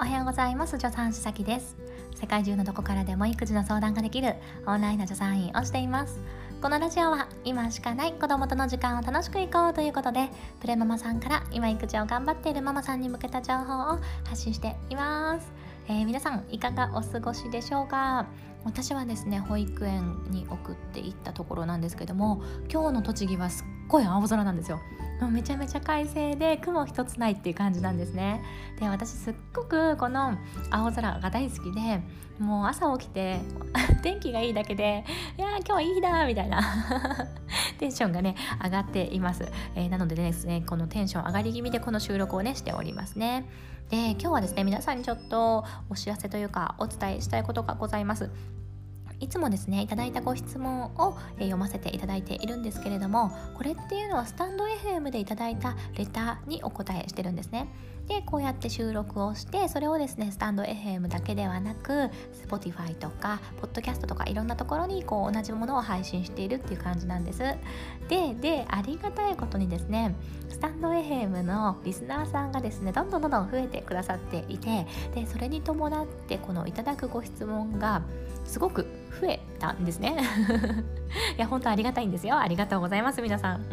おはようございます。助産師咲です。世界中のどこからでも育児の相談ができるオンラインの助産院をしています。このラジオは今しかない子供との時間を楽しくいこうということでプレママさんから今育児を頑張っているママさんに向けた情報を発信しています。えー、皆さんいかがお過ごしでしょうか？私はですね保育園に送っていったところなんですけども今日の栃木はすっごい青空なんですよ。もうめちゃめちゃ快晴で雲一つないっていう感じなんですね。で私すっごくこの青空が大好きでもう朝起きて 天気がいいだけでいや今日はいい日だみたいな。テンションがね上がっています、えー、なのでですねこのテンション上がり気味でこの収録をねしておりますね。で今日はですね皆さんにちょっとお知らせというかお伝えしたいことがございます。いつもですねいただいたご質問を、読ませていただいているんですけれどもこれっていうのはスタンド FM でいただいたレターにお答えしてるんですね。でこうやって収録をしてそれをですねスタンド FM だけではなく Spotify とか Podcast とかいろんなところにこう同じものを配信しているっていう感じなんです。ででありがたいことにですねスタンド FM のリスナーさんがですねどんどんどんどん増えてくださっていてでそれに伴ってこのいただくご質問がすごく増えたんですね。いや本当ありがたいんですよ。ありがとうございます皆さん。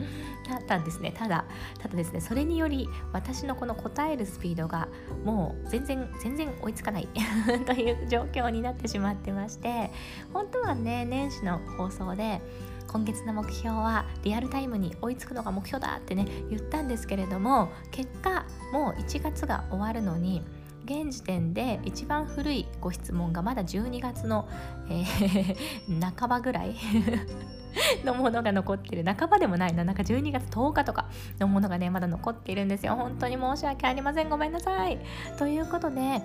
ただですねただただですねそれにより私のこの答えるスピードがもう全然全然追いつかない。という状況になってしまってまして本当はね年始の放送で今月の目標はリアルタイムに追いつくのが目標だってね言ったんですけれども結果もう1月が終わるのに現時点で一番古いご質問がまだ12月の、えー、半ばぐらい のものが残ってる。半ばでもないな。なんか12月10日とかのものがねまだ残っているんですよ。本当に申し訳ありません。ごめんなさい。ということで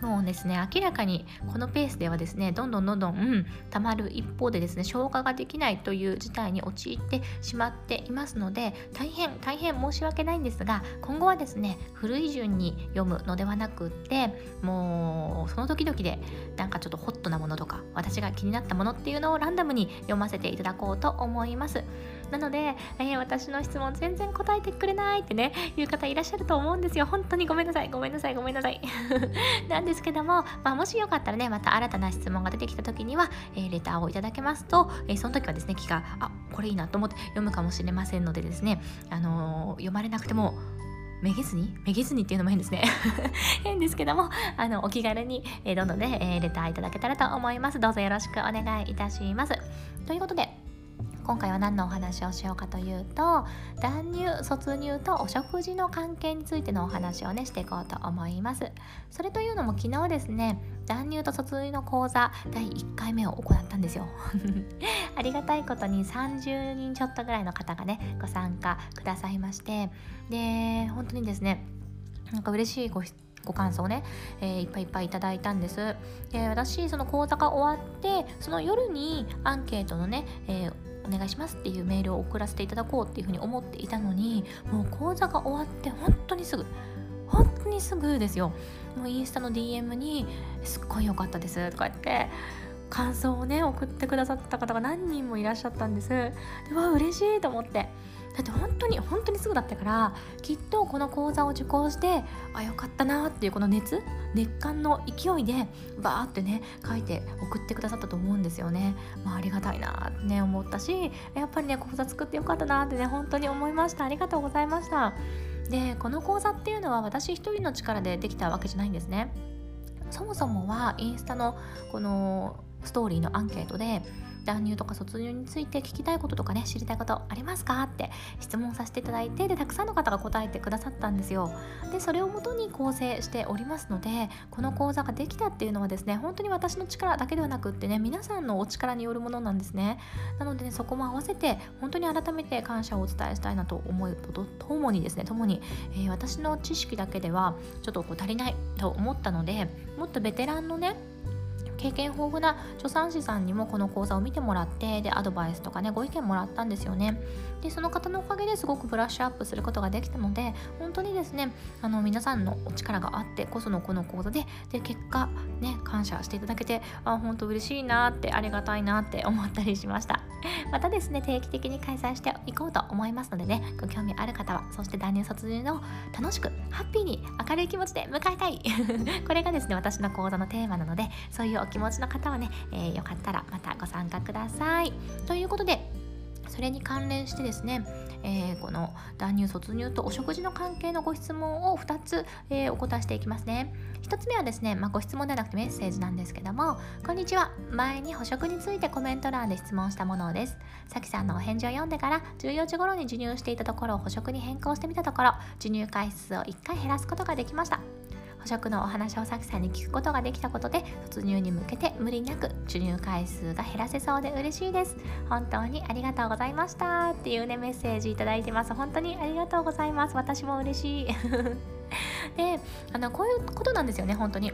もうですね明らかにこのペースではですねどんどんどんどん、うん、溜まる一方でですね消化ができないという事態に陥ってしまっていますので大変大変申し訳ないんですが今後はですね古い順に読むのではなくってもうその時々でなんかちょっとホットなものとか私が気になったものっていうのをランダムに読ませていただこうと思います。なので、えー、私の質問全然答えてくれないってねいう方いらっしゃると思うんですよ。本当にごめんなさい。ごめんなさい。ごめんなさい。なんですけども、まあ、もしよかったらねまた新たな質問が出てきた時には、えー、レターをいただけますと、え、その時はですね気があこれいいなと思って読むかもしれませんのでですね、あの読まれなくてもめげずにめげずにっていうのも変ですね。変ですけどもあのお気軽に、えー、どんどんね、えー、レターいただけたらと思います。どうぞよろしくお願いいたします。ということで今回は何のお話をしようかというと断乳卒乳とお食事の関係についてのお話をねしていこうと思います。それというのも昨日ですね断乳と卒乳の講座第1回目を行ったんですよ。ありがたいことに30人ちょっとぐらいの方がねご参加くださいましてで本当にですねなんか嬉しいごご感想をね、えー、いっぱいいっぱいいただいたんです。で私その講座が終わってその夜にアンケートのね、えーお願いしますっていうメールを送らせていただこうっていうふうに思っていたのにもう講座が終わって本当にすぐ本当にすぐですよ。もうインスタの DM に「すっごい良かったです」とか言って感想をね送ってくださった方が何人もいらっしゃったんです。でわ嬉しいと思って。だって本当に本当にすぐだったからきっとこの講座を受講してあよかったなっていうこの熱熱感の勢いでバーってね書いて送ってくださったと思うんですよね、まあ、ありがたいなってね思ったしやっぱりね講座作ってよかったなってね本当に思いました。ありがとうございました。でこの講座っていうのは私一人の力でできたわけじゃないんですね。そもそもはインスタのこのストーリーのアンケートで断乳とか卒乳について聞きたいこととかね知りたいことありますかって質問させていただいてでたくさんの方が答えてくださったんですよ。でそれをもとに構成しておりますのでこの講座ができたっていうのはですね本当に私の力だけではなくってね皆さんのお力によるものなんですね。なのでねそこも合わせて本当に改めて感謝をお伝えしたいなと思うとともにですねともに、えー、私の知識だけではちょっとこう足りないと思ったのでもっとベテランのね経験豊富な助産師さんにもこの講座を見てもらってでアドバイスとかねご意見もらったんですよね。でその方のおかげですごくブラッシュアップすることができたので本当にですねあの皆さんのお力があってこそのこの講座でで結果ね感謝していただけてあ本当嬉しいなってありがたいなって思ったりしました。またですね定期的に開催していこうと思いますのでねご興味ある方はそして断乳卒業の楽しくハッピーに明るい気持ちで迎えたい。これがですね私の講座のテーマなのでそういうお気持ちの方はね、えー、よかったらまたご参加ください。ということでそれに関連してですねえー、この断乳卒乳とお食事の関係のご質問を2つ、えー、お答えしていきますね。1つ目はですね、まあ、ご質問ではなくてメッセージなんですけどもこんにちは。前に捕食についてコメント欄で質問したものです。さきさんのお返事を読んでから14時頃に授乳していたところを捕食に変更してみたところ授乳回数を1回減らすことができました。食のお話をさきさんに聞くことができたことで突入に向けて無理なく授乳回数が減らせそうで嬉しいです。本当にありがとうございました。っていうねメッセージいただいてます。本当にありがとうございます。私も嬉しい。であのこういうことなんですよね本当に。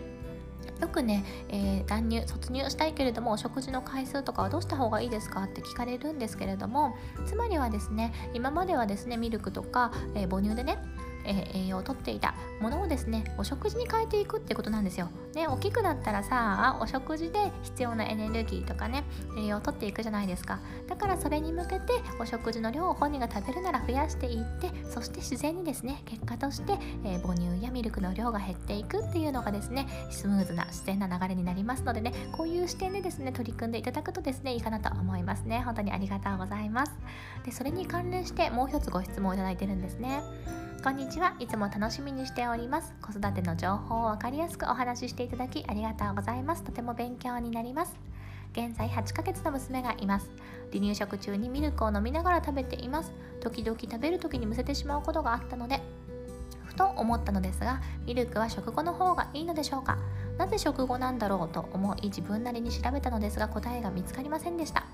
よくね、えー、断乳卒乳したいけれどもお食事の回数とかはどうした方がいいですか？って聞かれるんですけれどもつまりはですね今まではですねミルクとか、えー、母乳でねえー、栄養をとっていたものをですねお食事に変えていくってことなんですよ。ね大きくなったらさお食事で必要なエネルギーとかね栄養をとっていくじゃないですか。だからそれに向けてお食事の量を本人が食べるなら増やしていってそして自然にですね結果として、えー、母乳やミルクの量が減っていくっていうのがですねスムーズな自然な流れになりますのでねこういう視点でですね取り組んでいただくとですねいいかなと思いますね。本当にありがとうございます。でそれに関連してもう一つご質問をいただいてるんですね。こんにちは。いつも楽しみにしております。子育ての情報を分かりやすくお話ししていただきありがとうございます。とても勉強になります。現在8ヶ月の娘がいます。離乳食中にミルクを飲みながら食べています。時々食べる時にむせてしまうことがあったのでふと思ったのですがミルクは食後の方がいいのでしょうか。なぜ食後なんだろうと思い自分なりに調べたのですが答えが見つかりませんでした。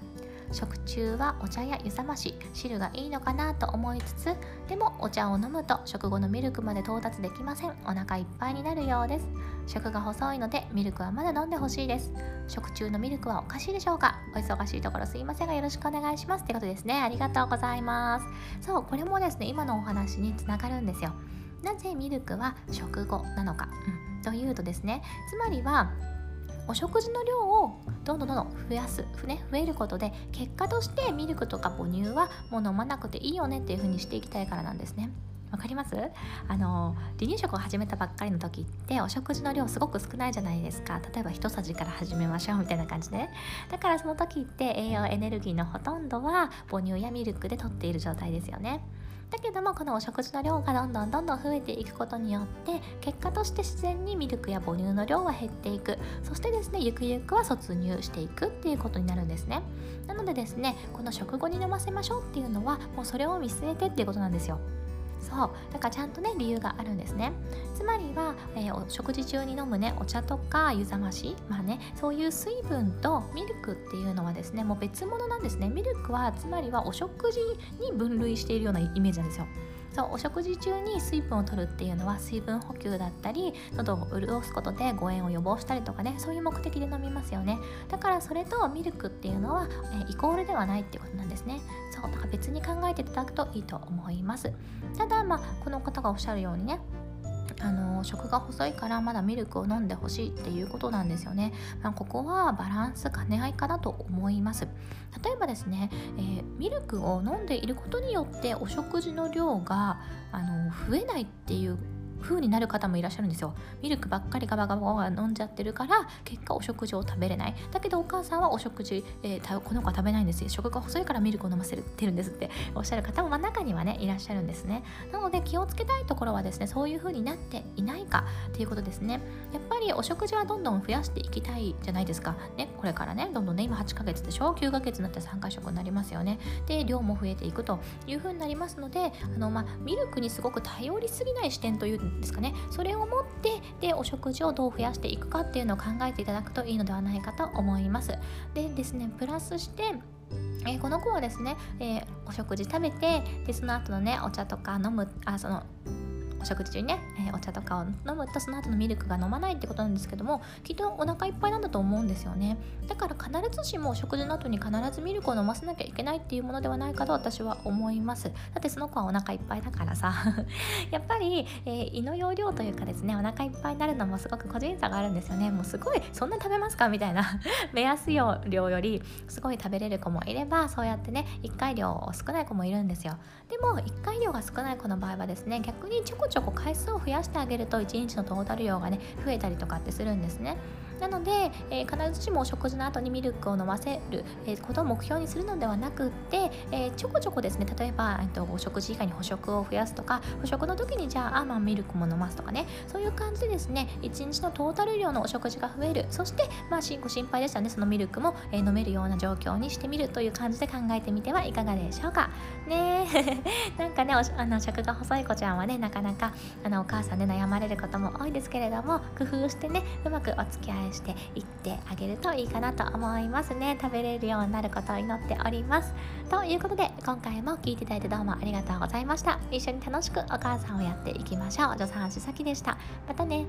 食中はお茶や湯冷まし汁がいいのかなと思いつつでもお茶を飲むと食後のミルクまで到達できません。お腹いっぱいになるようです。食が細いのでミルクはまだ飲んでほしいです。食中のミルクはおかしいでしょうか？お忙しいところすいませんがよろしくお願いします。ってことですね。ありがとうございます。そうこれもですね今のお話につながるんですよ。なぜミルクは食後なのか、うん、というとですねつまりはお食事の量をどんどんどんどん増やす、ね、増えることで結果としてミルクとか母乳はもう飲まなくていいよねっていう風にしていきたいからなんですね。わかります？あの離乳食を始めたばっかりの時ってお食事の量すごく少ないじゃないですか。例えば一さじから始めましょうみたいな感じでだからその時って栄養エネルギーのほとんどは母乳やミルクで取っている状態ですよね。だけどもこのお食事の量がどんどんどんどん増えていくことによって結果として自然にミルクや母乳の量は減っていく。そしてですねゆくゆくは卒乳していくっていうことになるんですね。なのでですねこの食後に飲ませましょうっていうのはもうそれを見据えてっていうことなんですよ。そう。だからちゃんとね理由があるんですね。つまりは、えー、お食事中に飲むねお茶とか湯冷ましまあねそういう水分とミルクっていうのはですねもう別物なんですね。ミルクはつまりはお食事に分類しているようなイメージなんですよ。そうお食事中に水分を取るっていうのは水分補給だったり喉を潤すことで誤嚥を予防したりとかねそういう目的で飲みますよね。だからそれとミルクっていうのは、えイコールではないっていうことなんですね。そうだから別に考えていただくといいと思います。ただまあこの方がおっしゃるようにねあの食が細いからまだミルクを飲んでほしいっていうことなんですよね、まあ、ここはバランス兼ね合いかなと思います。例えばですね、えー、ミルクを飲んでいることによってお食事の量があの増えないっていう風になる方もいらっしゃるんですよ。ミルクばっかりガバガバ飲んじゃってるから結果お食事を食べれないだけどお母さんはお食事、えー、この子は食べないんですよ食が細いからミルクを飲ませてるんですっておっしゃる方も真ん中にはねいらっしゃるんですねなので気をつけたいところはですねそういう風になっていないかっていうことですねやっぱりお食事はどんどん増やしていきたいじゃないですかねこれからねどんどんね今8ヶ月でしょ9ヶ月になったら3回食になりますよねで量も増えていくという風になりますのであの、まあ、ミルクにすごく頼りすぎない視点というですかね。それを持ってでお食事をどう増やしていくかっていうのを考えていただくといいのではないかと思います。でですねプラスしてえー、この子はですね、えー、お食事食べてでその後のねお茶とか飲むあそのお食事中にね、えー、お茶とかを飲むとその後のミルクが飲まないってことなんですけどもきっとお腹いっぱいなんだと思うんですよね。だから必ずしも食事の後に必ずミルクを飲ませなきゃいけないっていうものではないかと私は思います。だってその子はお腹いっぱいだからさ。やっぱり、えー、胃の容量というかですねお腹いっぱいになるのもすごく個人差があるんですよね。もうすごいそんな食べますか？みたいな。目安量よりすごい食べれる子もいればそうやってね1回量少ない子もいるんですよ。でも1回量が少ない子の場合はですね逆にちょこちょこ回数を増やしてあげると1日のトータル量がね増えたりとかってするんですね。なので、えー、必ずしもお食事の後にミルクを飲ませる、え、ことを目標にするのではなくって、え、ちょこちょこですね。例えば、えーと、お食事以外に補食を増やすとか補食の時にじゃあアーマンミルクも飲ますとかね。そういう感じでですね1日のトータル量のお食事が増える。そしてまあご心配でしたね。そのミルクも、え飲めるような状況にしてみるという感じで考えてみてはいかがでしょうか。ね。なんかねあの食が細い子ちゃんはねなかなかあのお母さんで悩まれることも多いですけれども工夫してねうまくお付き合いしていってあげるといいかなと思いますね。食べれるようになることを祈っております。ということで今回も聴いていただいてどうもありがとうございました。一緒に楽しくお母さんをやっていきましょう。助産師さきでした。またね。